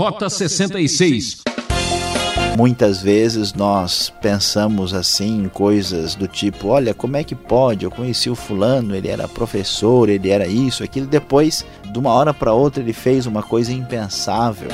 Rota 66. Muitas vezes nós pensamos assim em coisas do tipo: olha, como é que pode? Eu conheci o fulano, ele era professor, ele era isso, aquilo. Depois, de uma hora para outra, ele fez uma coisa impensável.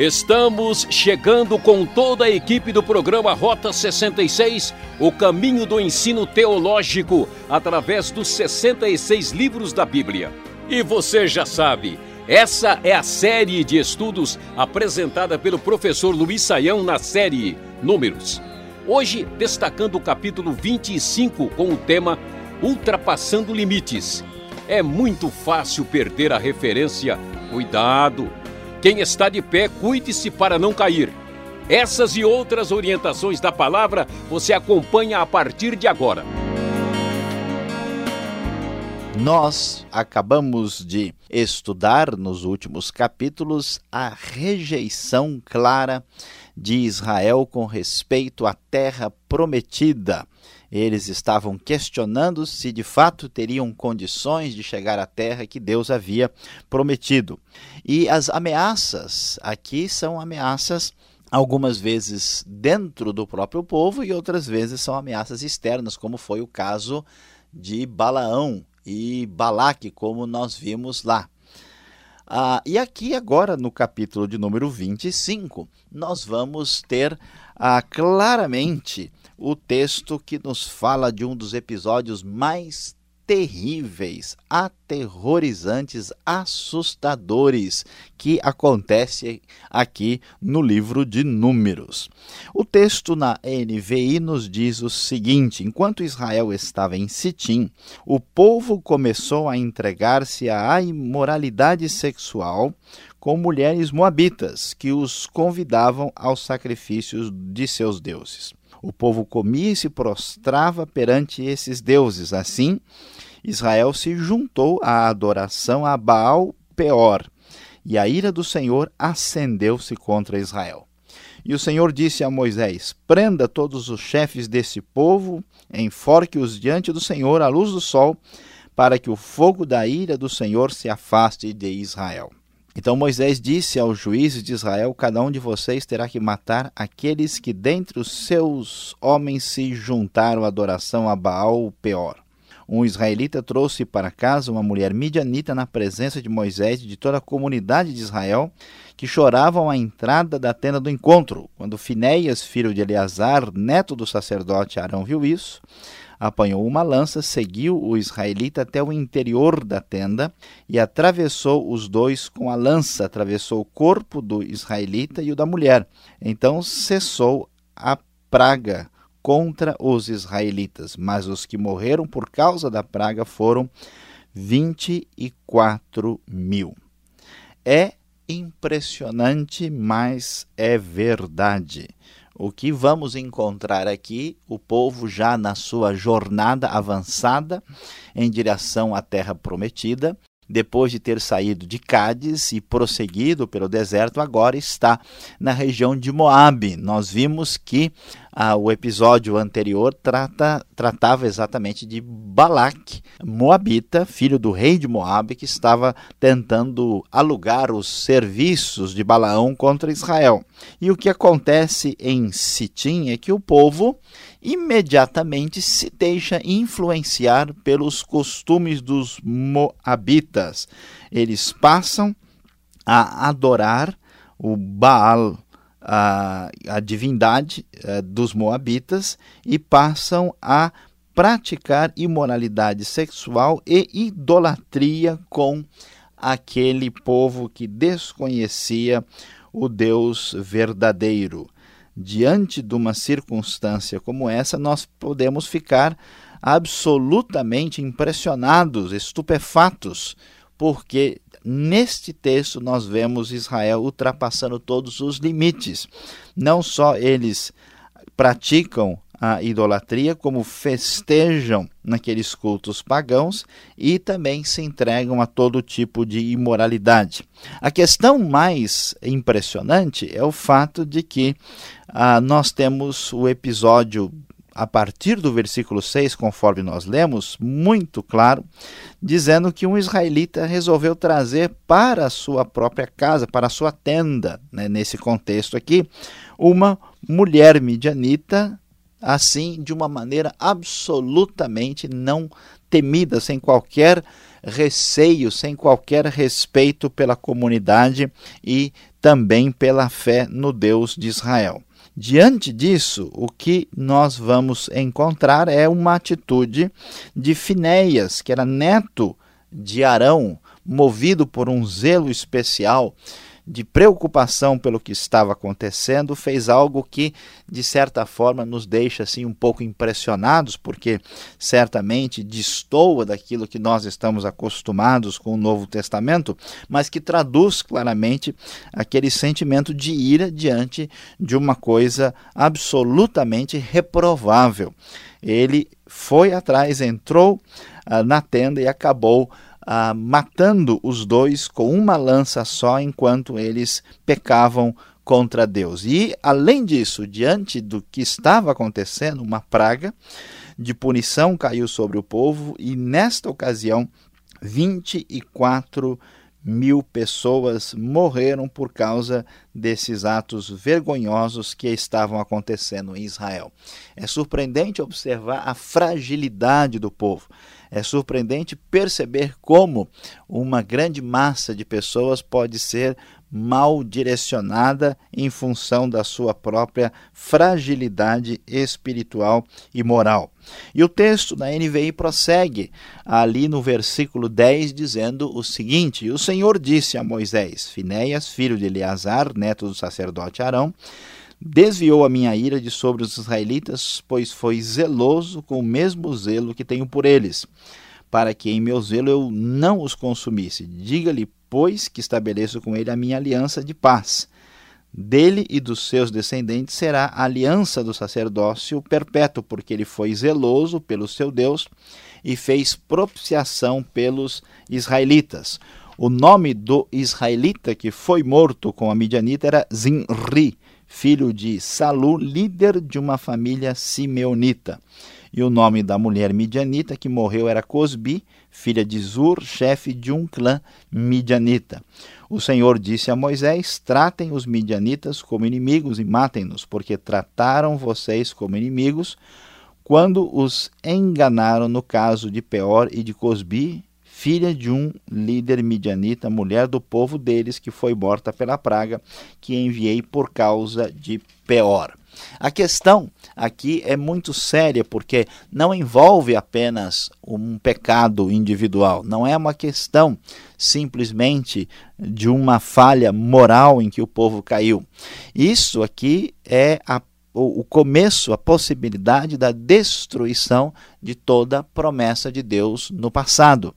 Estamos chegando com toda a equipe do programa Rota 66, o caminho do ensino teológico, através dos 66 livros da Bíblia. E você já sabe, essa é a série de estudos apresentada pelo professor Luiz Saião na série Números. Hoje, destacando o capítulo 25 com o tema Ultrapassando Limites. É muito fácil perder a referência. Cuidado! Quem está de pé, cuide-se para não cair. Essas e outras orientações da palavra você acompanha a partir de agora. Nós acabamos de estudar nos últimos capítulos a rejeição clara de Israel com respeito à terra prometida. Eles estavam questionando se de fato teriam condições de chegar à terra que Deus havia prometido. E as ameaças aqui são ameaças algumas vezes dentro do próprio povo e outras vezes são ameaças externas, como foi o caso de Balaão e Balaque, como nós vimos lá. Ah, e aqui agora no capítulo de número 25, nós vamos ter ah, claramente o texto que nos fala de um dos episódios mais terríveis, aterrorizantes, assustadores que acontece aqui no livro de Números. O texto na NVI nos diz o seguinte: enquanto Israel estava em Sitim, o povo começou a entregar-se à imoralidade sexual com mulheres moabitas que os convidavam aos sacrifícios de seus deuses o povo comia e se prostrava perante esses deuses. Assim, Israel se juntou à adoração a Baal Peor, e a ira do Senhor acendeu-se contra Israel. E o Senhor disse a Moisés: Prenda todos os chefes desse povo, enforque-os diante do Senhor à luz do sol, para que o fogo da ira do Senhor se afaste de Israel. Então Moisés disse aos juízes de Israel: Cada um de vocês terá que matar aqueles que dentre os seus homens se juntaram à adoração a Baal Peor. Um israelita trouxe para casa uma mulher midianita na presença de Moisés e de toda a comunidade de Israel, que choravam à entrada da tenda do encontro. Quando Finéias, filho de Eleazar, neto do sacerdote Arão, viu isso, apanhou uma lança, seguiu o israelita até o interior da tenda e atravessou os dois com a lança, atravessou o corpo do israelita e o da mulher. Então cessou a praga contra os israelitas, mas os que morreram por causa da praga foram 24 mil. É impressionante, mas é verdade. O que vamos encontrar aqui? O povo já na sua jornada avançada em direção à terra prometida, depois de ter saído de Cádiz e prosseguido pelo deserto, agora está na região de Moabe. Nós vimos que ah, o episódio anterior trata, tratava exatamente de Balac, Moabita, filho do rei de Moabe, que estava tentando alugar os serviços de Balaão contra Israel. E o que acontece em Sitim é que o povo imediatamente se deixa influenciar pelos costumes dos Moabitas. Eles passam a adorar o Baal a, a divindade eh, dos Moabitas e passam a praticar imoralidade sexual e idolatria com aquele povo que desconhecia o Deus verdadeiro. Diante de uma circunstância como essa, nós podemos ficar absolutamente impressionados, estupefatos, porque neste texto nós vemos Israel ultrapassando todos os limites. Não só eles praticam a idolatria, como festejam naqueles cultos pagãos e também se entregam a todo tipo de imoralidade. A questão mais impressionante é o fato de que ah, nós temos o episódio a partir do versículo 6, conforme nós lemos, muito claro, dizendo que um israelita resolveu trazer para a sua própria casa, para a sua tenda, né, nesse contexto aqui, uma mulher midianita, assim, de uma maneira absolutamente não temida, sem qualquer receio, sem qualquer respeito pela comunidade e também pela fé no Deus de Israel. Diante disso, o que nós vamos encontrar é uma atitude de Finéias, que era neto de Arão, movido por um zelo especial de preocupação pelo que estava acontecendo, fez algo que, de certa forma, nos deixa assim um pouco impressionados, porque certamente destoa daquilo que nós estamos acostumados com o Novo Testamento, mas que traduz claramente aquele sentimento de ira diante de uma coisa absolutamente reprovável. Ele foi atrás, entrou ah, na tenda e acabou ah, matando os dois com uma lança só enquanto eles pecavam contra Deus. E, além disso, diante do que estava acontecendo, uma praga de punição caiu sobre o povo, e nesta ocasião, 24 mil pessoas morreram por causa desses atos vergonhosos que estavam acontecendo em Israel. É surpreendente observar a fragilidade do povo. É surpreendente perceber como uma grande massa de pessoas pode ser mal direcionada em função da sua própria fragilidade espiritual e moral. E o texto da NVI prossegue ali no versículo 10 dizendo o seguinte: O Senhor disse a Moisés: Finéias, filho de Eleazar, neto do sacerdote Arão, desviou a minha ira de sobre os israelitas, pois foi zeloso com o mesmo zelo que tenho por eles, para que em meu zelo eu não os consumisse. Diga-lhe, pois, que estabeleço com ele a minha aliança de paz. Dele e dos seus descendentes será a aliança do sacerdócio perpétuo, porque ele foi zeloso pelo seu Deus e fez propiciação pelos israelitas. O nome do israelita que foi morto com a midianita era Zinri, filho de Salu, líder de uma família simeonita. E o nome da mulher midianita que morreu era Cosbi, filha de Zur, chefe de um clã midianita. O Senhor disse a Moisés: Tratem os midianitas como inimigos e matem-nos, porque trataram vocês como inimigos quando os enganaram no caso de Peor e de Cosbi, filha de um líder midianita, mulher do povo deles, que foi morta pela praga que enviei por causa de Peor. A questão aqui é muito séria porque não envolve apenas um pecado individual, não é uma questão simplesmente de uma falha moral em que o povo caiu. Isso aqui é a o, começo, a possibilidade da destruição de toda promessa de Deus no passado.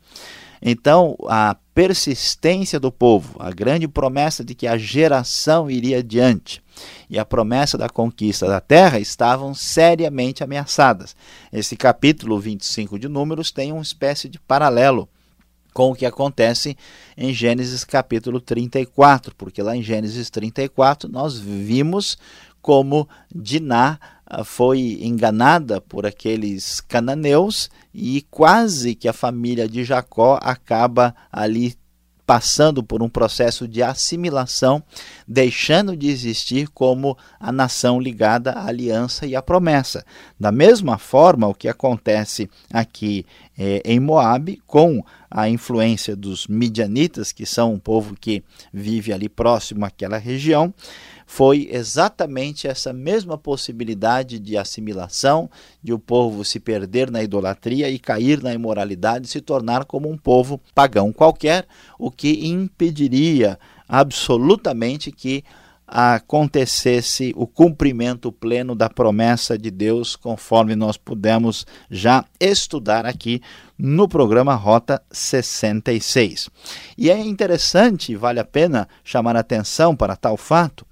Então, a persistência do povo, a grande promessa de que a geração iria adiante e a promessa da conquista da terra estavam seriamente ameaçadas. Esse capítulo 25 de Números tem uma espécie de paralelo com o que acontece em Gênesis capítulo 34, porque lá em Gênesis 34 nós vimos como Diná ah, foi enganada por aqueles cananeus e quase que a família de Jacó acaba ali passando por um processo de assimilação, deixando de existir como a nação ligada à aliança e à promessa. Da mesma forma, o que acontece aqui é, em Moabe, com a influência dos midianitas, que são um povo que vive ali próximo àquela região, foi exatamente essa mesma possibilidade de assimilação, de o povo se perder na idolatria e cair na imoralidade, se tornar como um povo pagão qualquer, o que impediria absolutamente que acontecesse o cumprimento pleno da promessa de Deus, conforme nós pudemos já estudar aqui no programa Rota 66. E é interessante, vale a pena chamar atenção para tal fato,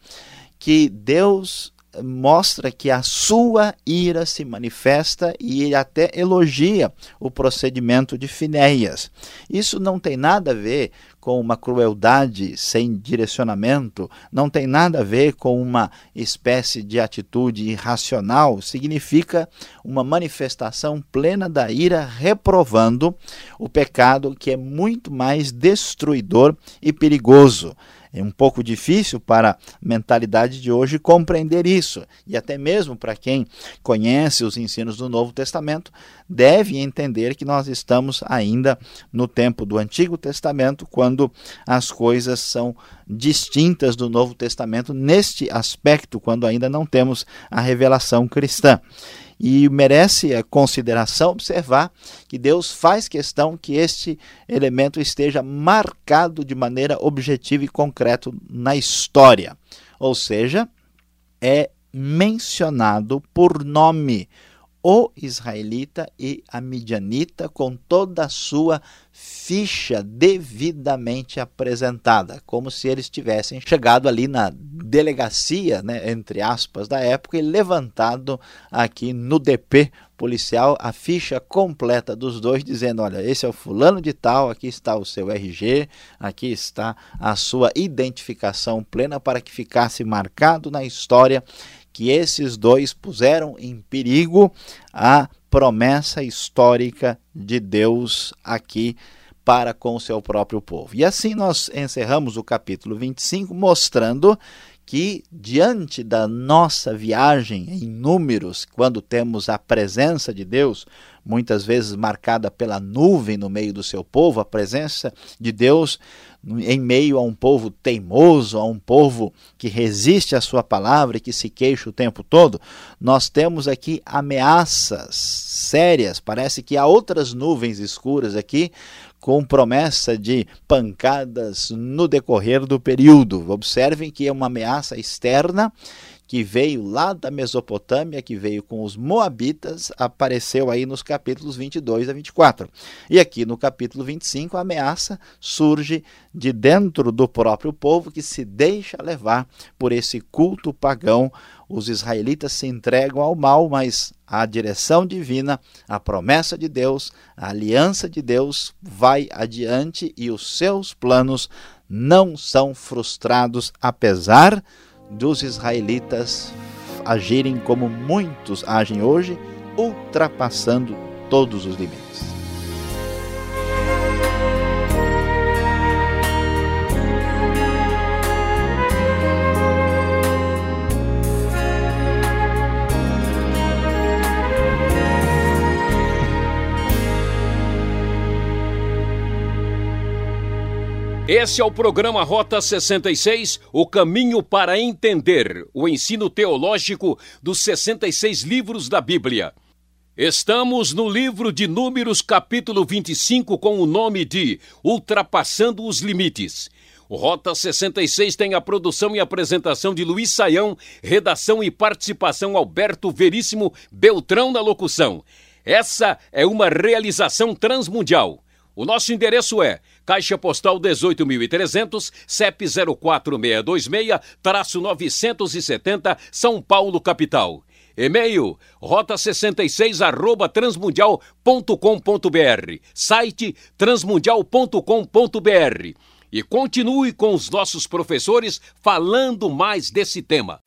que Deus mostra que a sua ira se manifesta e ele até elogia o procedimento de Finéias. Isso não tem nada a ver com uma crueldade sem direcionamento, não tem nada a ver com uma espécie de atitude irracional, significa uma manifestação plena da ira reprovando o pecado que é muito mais destruidor e perigoso. É um pouco difícil para a mentalidade de hoje compreender isso. E até mesmo para quem conhece os ensinos do Novo Testamento, deve entender que nós estamos ainda no tempo do Antigo Testamento, quando as coisas são distintas do Novo Testamento neste aspecto, quando ainda não temos a revelação cristã. E merece a consideração observar que Deus faz questão que este elemento esteja marcado de maneira objetiva e concreta na história. Ou seja, é mencionado por nome o israelita e a midianita com toda a sua ficha devidamente apresentada, como se eles tivessem chegado ali na delegacia, né, entre aspas, da época e levantado aqui no DP policial a ficha completa dos dois, dizendo: olha, esse é o fulano de tal, aqui está o seu RG, aqui está a sua identificação plena para que ficasse marcado na história que esses dois puseram em perigo a promessa histórica de Deus aqui para com o seu próprio povo. E assim nós encerramos o capítulo 25 mostrando que diante da nossa viagem em números, quando temos a presença de Deus, muitas vezes marcada pela nuvem no meio do seu povo, a presença de Deus em meio a um povo teimoso, a um povo que resiste à sua palavra e que se queixa o tempo todo, nós temos aqui ameaças sérias. Parece que há outras nuvens escuras aqui com promessa de pancadas no decorrer do período. Observem que é uma ameaça externa que veio lá da Mesopotâmia, que veio com os Moabitas, apareceu aí nos capítulos 22 a 24. E aqui no capítulo 25, a ameaça surge de dentro do próprio povo que se deixa levar por esse culto pagão. Os israelitas se entregam ao mal, mas a direção divina, a promessa de Deus, a aliança de Deus vai adiante e os seus planos não são frustrados, apesar dos israelitas agirem como muitos agem hoje, ultrapassando todos os limites. Esse é o programa Rota 66, o caminho para entender o ensino teológico dos 66 livros da Bíblia. Estamos no livro de Números, capítulo 25, com o nome de Ultrapassando os Limites. O Rota 66 tem a produção e apresentação de Luiz Saião, redação e participação Alberto Veríssimo Beltrão na locução. Essa é uma realização transmundial. O nosso endereço é Caixa Postal 18.300, CEP 04626-970, São Paulo, capital. E-mail rota66 arroba transmundial.com.br. Site transmundial.com.br. E continue com os nossos professores falando mais desse tema.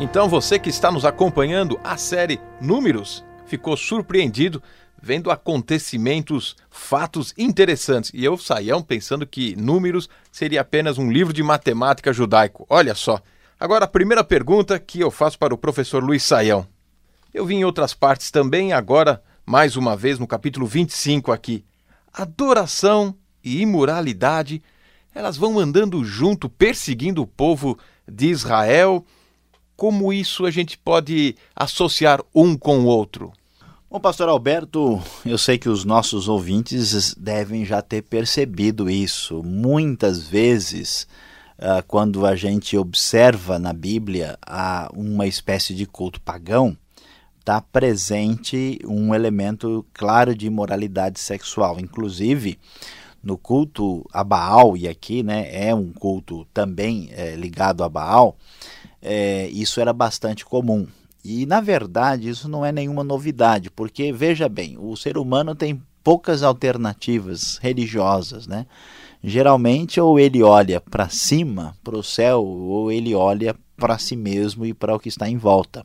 Então você que está nos acompanhando a série Números ficou surpreendido vendo acontecimentos, fatos interessantes. E eu, Saião, pensando que Números seria apenas um livro de matemática judaico. Olha só. Agora, a primeira pergunta que eu faço para o professor Luiz Saião. Eu vi em outras partes também, agora, mais uma vez, no capítulo 25 aqui. Adoração e imoralidade, elas vão andando junto, perseguindo o povo de Israel como isso a gente pode associar um com o outro? Bom, pastor Alberto, eu sei que os nossos ouvintes devem já ter percebido isso. Muitas vezes uh, quando a gente observa na Bíblia uma espécie de culto pagão, está presente um elemento claro de imoralidade sexual. Inclusive, no culto a Baal, e aqui né, é um culto também é, ligado a Baal, é, isso era bastante comum. E, na verdade, isso não é nenhuma novidade, porque, veja bem, o ser humano tem poucas alternativas religiosas, né? Geralmente, ou ele olha para cima, para o céu, ou ele olha para si mesmo e para o que está em volta.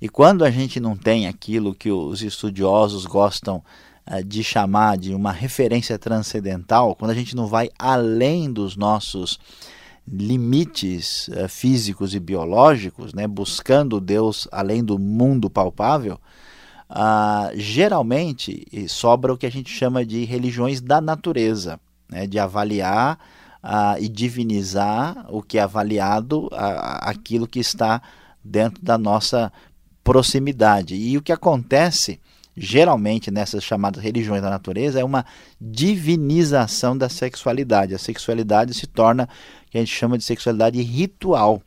E quando a gente não tem aquilo que os estudiosos gostam uh, de chamar de uma referência transcendental, quando a gente não vai além dos nossos limites uh, físicos e biológicos, né, buscando Deus além do mundo palpável, uh, geralmente sobra o que a gente chama de religiões da natureza né, de avaliar uh, e divinizar o que é avaliado, aquilo que está dentro da nossa proximidade. E o que acontece geralmente nessas chamadas religiões da natureza é uma divinização da sexualidade. A sexualidade se torna que a gente chama de sexualidade ritual.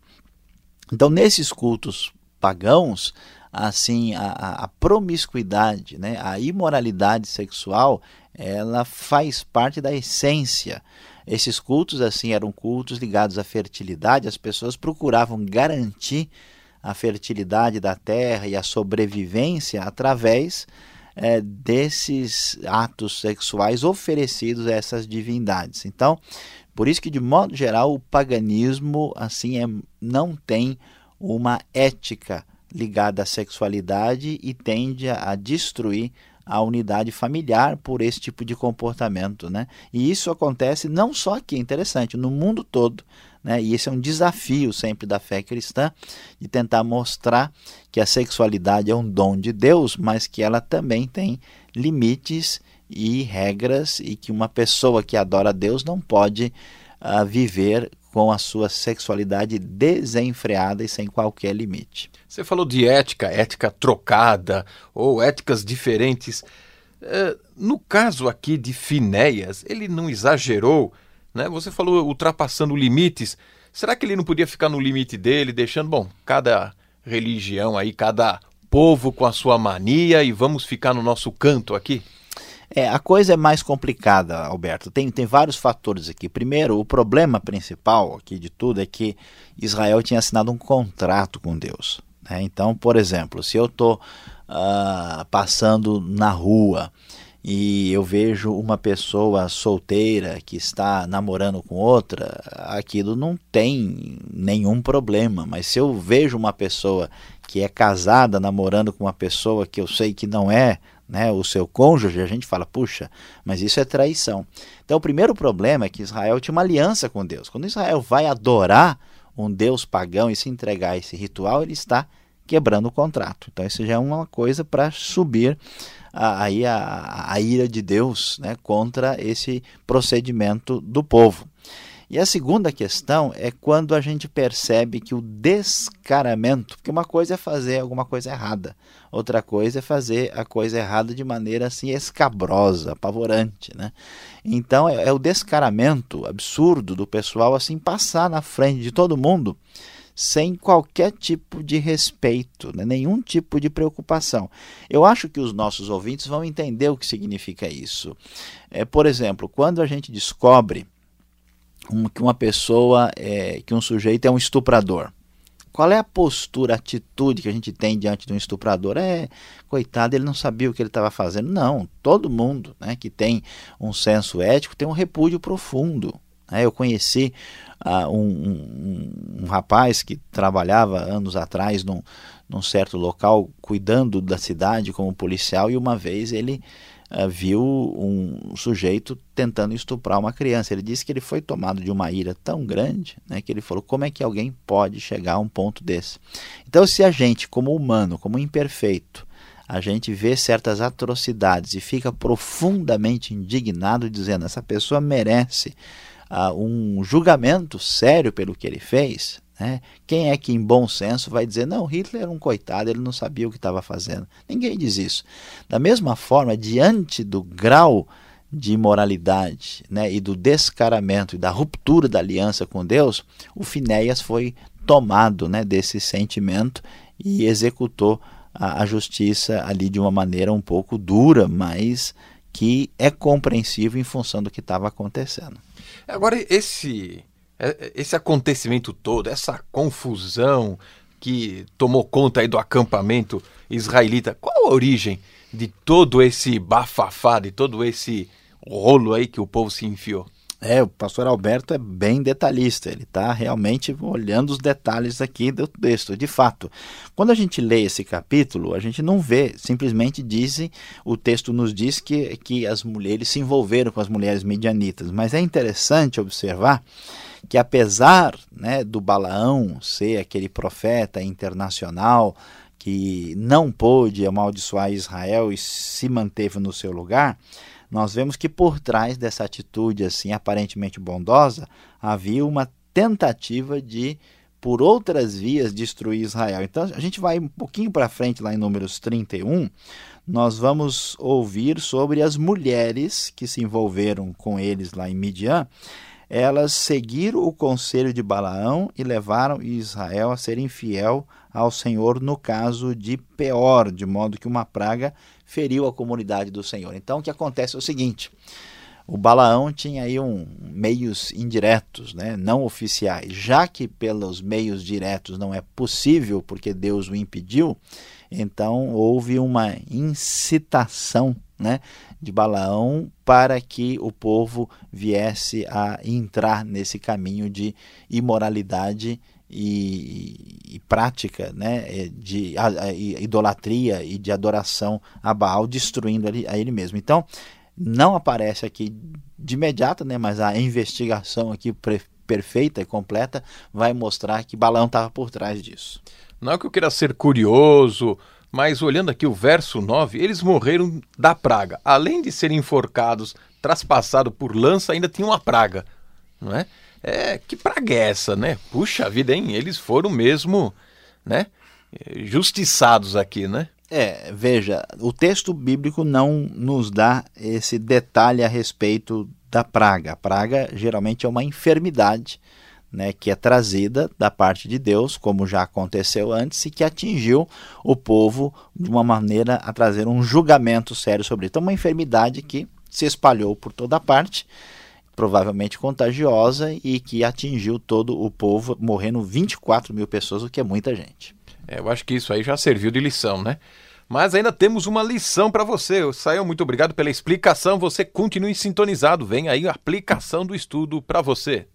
Então, nesses cultos pagãos, assim, a, a promiscuidade, né, a imoralidade sexual ela faz parte da essência. Esses cultos assim eram cultos ligados à fertilidade, as pessoas procuravam garantir a fertilidade da terra e a sobrevivência através é, desses atos sexuais oferecidos a essas divindades. Então, por isso que de modo geral o paganismo assim é, não tem uma ética ligada à sexualidade e tende a, a destruir a unidade familiar por esse tipo de comportamento. Né? E isso acontece não só aqui, é interessante, no mundo todo. Né? E esse é um desafio sempre da fé cristã, de tentar mostrar que a sexualidade é um dom de Deus, mas que ela também tem limites e regras, e que uma pessoa que adora Deus não pode uh, viver com a sua sexualidade desenfreada e sem qualquer limite. Você falou de ética, ética trocada ou éticas diferentes. É, no caso aqui de Finéias, ele não exagerou, né? Você falou ultrapassando limites. Será que ele não podia ficar no limite dele, deixando, bom, cada religião aí, cada povo com a sua mania e vamos ficar no nosso canto aqui? É, a coisa é mais complicada, Alberto. Tem, tem vários fatores aqui. Primeiro, o problema principal aqui de tudo é que Israel tinha assinado um contrato com Deus. Né? Então, por exemplo, se eu estou uh, passando na rua e eu vejo uma pessoa solteira que está namorando com outra, aquilo não tem nenhum problema. Mas se eu vejo uma pessoa que é casada namorando com uma pessoa que eu sei que não é né, o seu cônjuge, a gente fala, puxa, mas isso é traição. Então, o primeiro problema é que Israel tinha uma aliança com Deus. Quando Israel vai adorar um Deus pagão e se entregar a esse ritual, ele está quebrando o contrato. Então, isso já é uma coisa para subir aí a, a, a, ira de Deus né, contra esse procedimento do povo. E a segunda questão é quando a gente percebe que o descaramento, porque uma coisa é fazer alguma coisa errada, outra coisa é fazer a coisa errada de maneira assim escabrosa, apavorante, né? Então é, é o descaramento absurdo do pessoal assim passar na frente de todo mundo sem qualquer tipo de respeito, né? nenhum tipo de preocupação. Eu acho que os nossos ouvintes vão entender o que significa isso. É, por exemplo, quando a gente descobre um, que uma pessoa, é, que um sujeito é um estuprador. Qual é a postura, a atitude que a gente tem diante de um estuprador? É, coitado, ele não sabia o que ele estava fazendo. Não, todo mundo né, que tem um senso ético tem um repúdio profundo. Né? Eu conheci uh, um, um, um, rapaz que trabalhava anos atrás num, num certo local cuidando da cidade como policial e uma vez ele uh, viu um sujeito tentando estuprar uma criança. Ele disse que ele foi tomado de uma ira tão grande né, que ele falou: como é que alguém pode chegar a um ponto desse? Então, se a gente, como humano, como imperfeito, a gente vê certas atrocidades e fica profundamente indignado, dizendo: essa pessoa merece um julgamento sério pelo que ele fez, né? Quem é que, em bom senso, vai dizer: não, Hitler era um coitado, ele não sabia o que estava fazendo? Ninguém diz isso. Da mesma forma, diante do grau de imoralidade né, e do descaramento e da ruptura da aliança com Deus, o Finéias foi tomado né, desse sentimento e executou a, a justiça ali de uma maneira um pouco dura, mas que é compreensível em função do que estava acontecendo. Agora, esse, é, esse acontecimento todo, essa confusão que tomou conta aí do acampamento israelita, qual a origem de todo esse bafafá, de todo esse rolo aí que o povo se enfiou? É, o pastor Alberto é bem detalhista, ele está realmente olhando os detalhes aqui do texto. De fato, quando a gente lê esse capítulo, a gente não vê, simplesmente dizem, o texto nos diz que, que as mulheres se envolveram com as mulheres medianitas, mas é interessante observar que apesar né, do Balaão ser aquele profeta internacional que não pôde amaldiçoar Israel e se manteve no seu lugar, nós vemos que por trás dessa atitude assim aparentemente bondosa havia uma tentativa de por outras vias destruir Israel. Então a gente vai um pouquinho para frente lá em Números 31, nós vamos ouvir sobre as mulheres que se envolveram com eles lá em Midian. Elas seguiram o conselho de Balaão e levaram Israel a ser infiel ao Senhor no caso de Peor, de modo que uma praga feriu a comunidade do Senhor. Então o que acontece é o seguinte: o Balaão tinha aí um, meios indiretos, né, não oficiais. Já que pelos meios diretos não é possível, porque Deus o impediu, então houve uma incitação né, de Balaão para que o povo viesse a entrar nesse caminho de imoralidade e, e, prática né, é, de a, a, idolatria e de adoração a Baal, destruindo ali, a ele mesmo. Então, não aparece aqui de imediato, né, mas a investigação aqui perfeita e completa vai mostrar que Balaão estava por trás disso. Não é que eu queira ser curioso, mas olhando aqui o verso 9, eles morreram da praga. Além de serem enforcados, traspassados por lança, ainda tinha uma praga, não é? É, que praga essa, né? Puxa vida, hein? Eles foram mesmo, né? Justiçados aqui, né? É, veja, o texto bíblico não nos dá esse detalhe a respeito da praga. A praga geralmente é uma enfermidade né, que é trazida da parte de Deus, como já aconteceu antes, e que atingiu o povo de uma maneira a trazer um julgamento sério sobre isso. Então, uma enfermidade que se espalhou por toda parte provavelmente contagiosa e que atingiu todo o povo, morrendo 24 mil pessoas, o que é muita gente. É, eu acho que isso aí já serviu de lição, né? Mas ainda temos uma lição para você. Saiu, muito obrigado pela explicação. Você continue sintonizado. Vem aí a aplicação do estudo para você.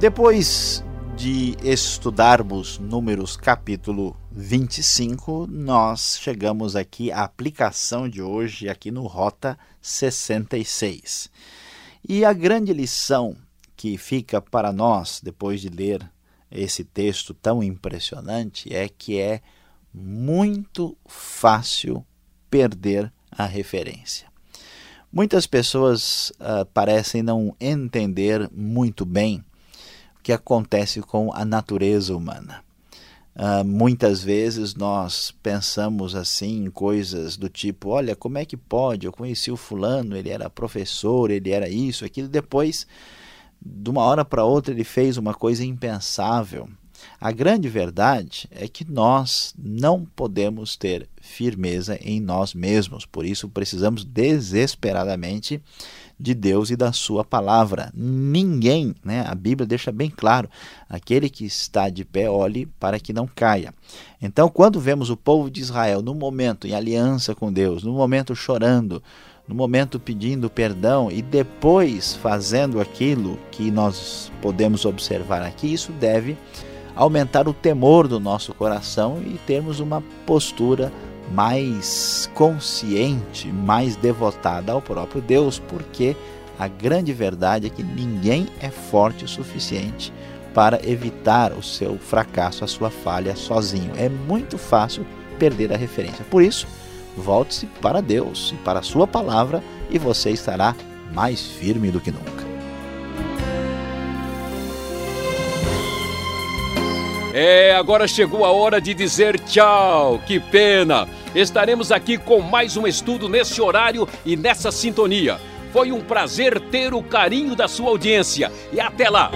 Depois de estudarmos Números capítulo 25, nós chegamos aqui à aplicação de hoje, aqui no Rota 66. E a grande lição que fica para nós, depois de ler esse texto tão impressionante, é que é muito fácil perder a referência. Muitas pessoas uh, parecem não entender muito bem que acontece com a natureza humana. Uh, muitas vezes nós pensamos assim em coisas do tipo: olha, como é que pode? Eu conheci o fulano, ele era professor, ele era isso, aquilo. Depois, de uma hora para outra, ele fez uma coisa impensável. A grande verdade é que nós não podemos ter firmeza em nós mesmos, por isso precisamos desesperadamente de Deus e da sua palavra. Ninguém, né? A Bíblia deixa bem claro, aquele que está de pé olhe para que não caia. Então, quando vemos o povo de Israel no momento em aliança com Deus, no momento chorando, no momento pedindo perdão e depois fazendo aquilo que nós podemos observar aqui, isso deve aumentar o temor do nosso coração e termos uma postura mais consciente, mais devotada ao próprio Deus, porque a grande verdade é que ninguém é forte o suficiente para evitar o seu fracasso, a sua falha sozinho. É muito fácil perder a referência. Por isso, volte-se para Deus e para a sua palavra e você estará mais firme do que nunca. É, agora chegou a hora de dizer tchau. Que pena. Estaremos aqui com mais um estudo nesse horário e nessa sintonia. Foi um prazer ter o carinho da sua audiência. E até lá!